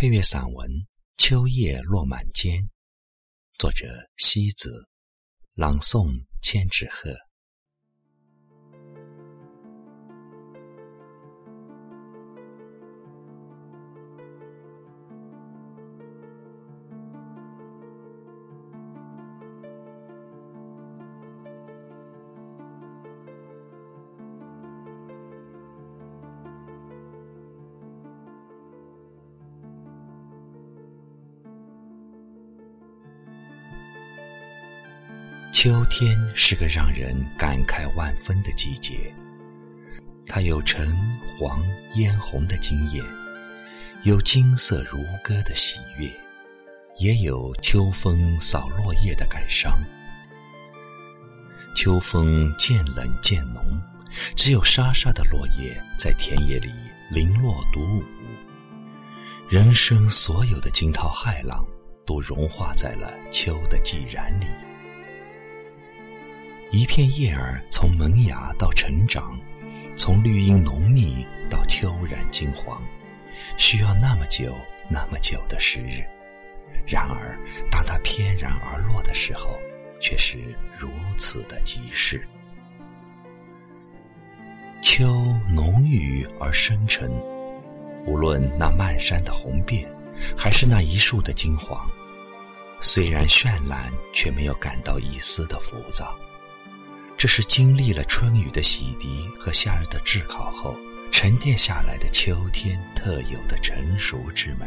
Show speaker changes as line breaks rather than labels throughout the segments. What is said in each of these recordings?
配乐散文《秋叶落满肩》，作者西子，朗诵千纸鹤。秋天是个让人感慨万分的季节，它有橙黄嫣红的惊艳，有金色如歌的喜悦，也有秋风扫落叶的感伤。秋风渐冷渐浓，只有沙沙的落叶在田野里零落独舞，人生所有的惊涛骇浪都融化在了秋的寂然里。一片叶儿从萌芽到成长，从绿荫浓密到秋染金黄，需要那么久、那么久的时日。然而，当它翩然而落的时候，却是如此的即逝。秋浓郁而深沉，无论那漫山的红遍，还是那一树的金黄，虽然绚烂，却没有感到一丝的浮躁。这是经历了春雨的洗涤和夏日的炙烤后沉淀下来的秋天特有的成熟之美，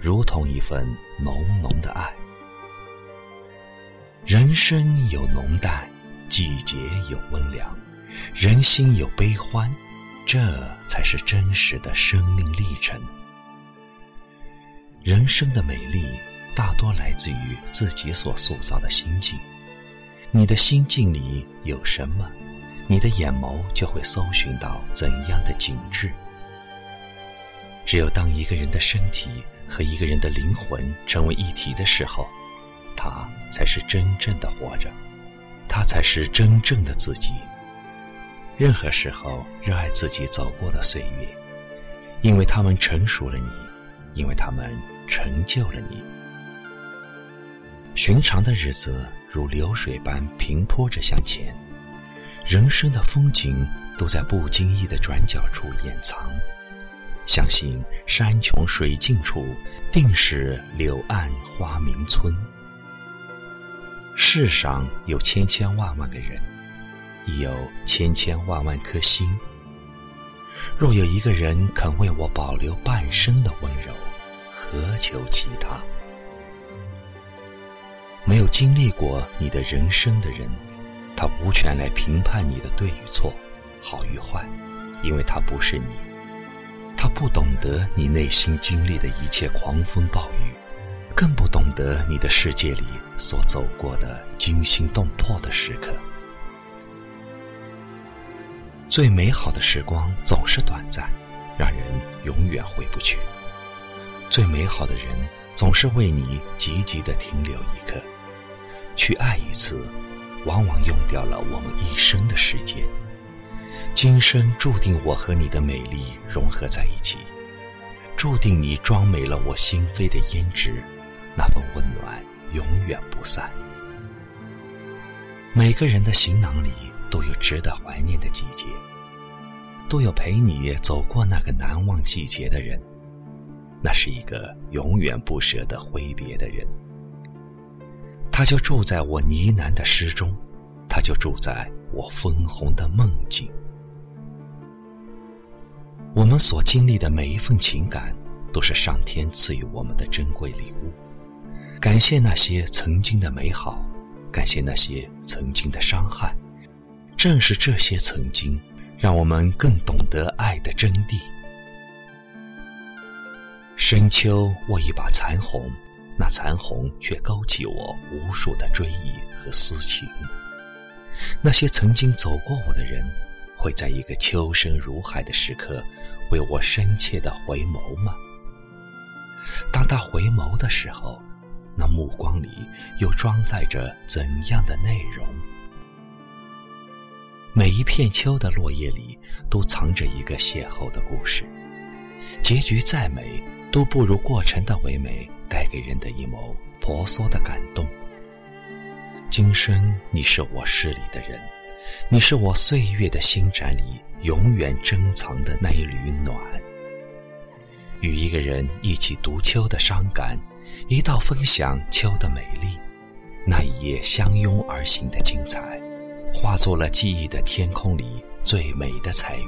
如同一份浓浓的爱。人生有浓淡，季节有温凉，人心有悲欢，这才是真实的生命历程。人生的美丽，大多来自于自己所塑造的心境。你的心境里有什么，你的眼眸就会搜寻到怎样的景致。只有当一个人的身体和一个人的灵魂成为一体的时候，他才是真正的活着，他才是真正的自己。任何时候，热爱自己走过的岁月，因为他们成熟了你，因为他们成就了你。寻常的日子。如流水般平坡着向前，人生的风景都在不经意的转角处掩藏。相信山穷水尽处，定是柳暗花明村。世上有千千万万个人，亦有千千万万颗心。若有一个人肯为我保留半生的温柔，何求其他？没有经历过你的人生的人，他无权来评判你的对与错、好与坏，因为他不是你，他不懂得你内心经历的一切狂风暴雨，更不懂得你的世界里所走过的惊心动魄的时刻。最美好的时光总是短暂，让人永远回不去。最美好的人总是为你积极的停留一刻。去爱一次，往往用掉了我们一生的时间。今生注定我和你的美丽融合在一起，注定你装美了我心扉的胭脂，那份温暖永远不散。每个人的行囊里都有值得怀念的季节，都有陪你走过那个难忘季节的人，那是一个永远不舍得挥别的人。他就住在我呢喃的诗中，他就住在我枫红的梦境。我们所经历的每一份情感，都是上天赐予我们的珍贵礼物。感谢那些曾经的美好，感谢那些曾经的伤害。正是这些曾经，让我们更懂得爱的真谛。深秋握一把残红。那残红却勾起我无数的追忆和思情。那些曾经走过我的人，会在一个秋深如海的时刻，为我深切的回眸吗？当他回眸的时候，那目光里又装载着怎样的内容？每一片秋的落叶里，都藏着一个邂逅的故事。结局再美。都不如过程的唯美带给人的一抹婆娑的感动。今生你是我诗里的人，你是我岁月的星展里永远珍藏的那一缕暖。与一个人一起读秋的伤感，一道分享秋的美丽，那一夜相拥而行的精彩，化作了记忆的天空里最美的彩云。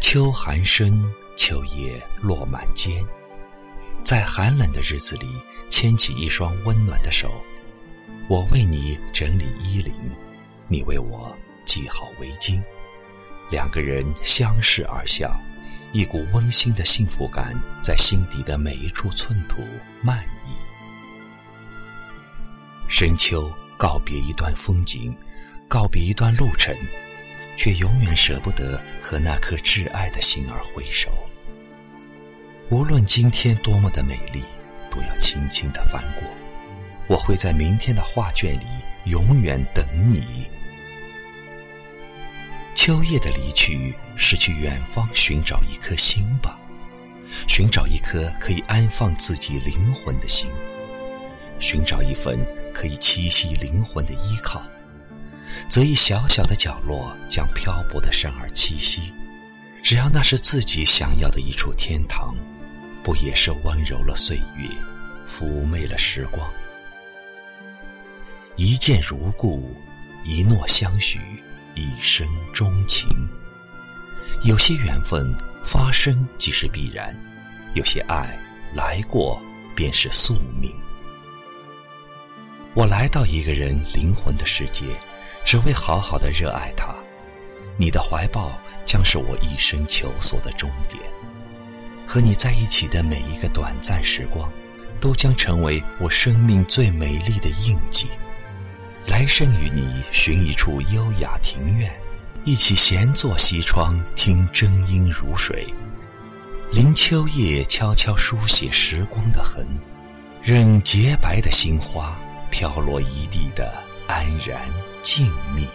秋寒深，秋叶落满肩，在寒冷的日子里，牵起一双温暖的手，我为你整理衣领，你为我系好围巾，两个人相视而笑。一股温馨的幸福感在心底的每一处寸土漫溢。深秋告别一段风景，告别一段路程，却永远舍不得和那颗挚爱的心儿挥手。无论今天多么的美丽，都要轻轻的翻过。我会在明天的画卷里永远等你。秋叶的离去，是去远方寻找一颗心吧，寻找一颗可以安放自己灵魂的心，寻找一份可以栖息灵魂的依靠，择一小小的角落，将漂泊的生儿栖息。只要那是自己想要的一处天堂，不也是温柔了岁月，妩媚了时光？一见如故，一诺相许。一生钟情，有些缘分发生即是必然，有些爱来过便是宿命。我来到一个人灵魂的世界，只为好好的热爱他。你的怀抱将是我一生求索的终点，和你在一起的每一个短暂时光，都将成为我生命最美丽的印记。来生与你寻一处优雅庭院，一起闲坐西窗，听真音如水，临秋叶悄悄书写时光的痕，任洁白的心花飘落一地的安然静谧。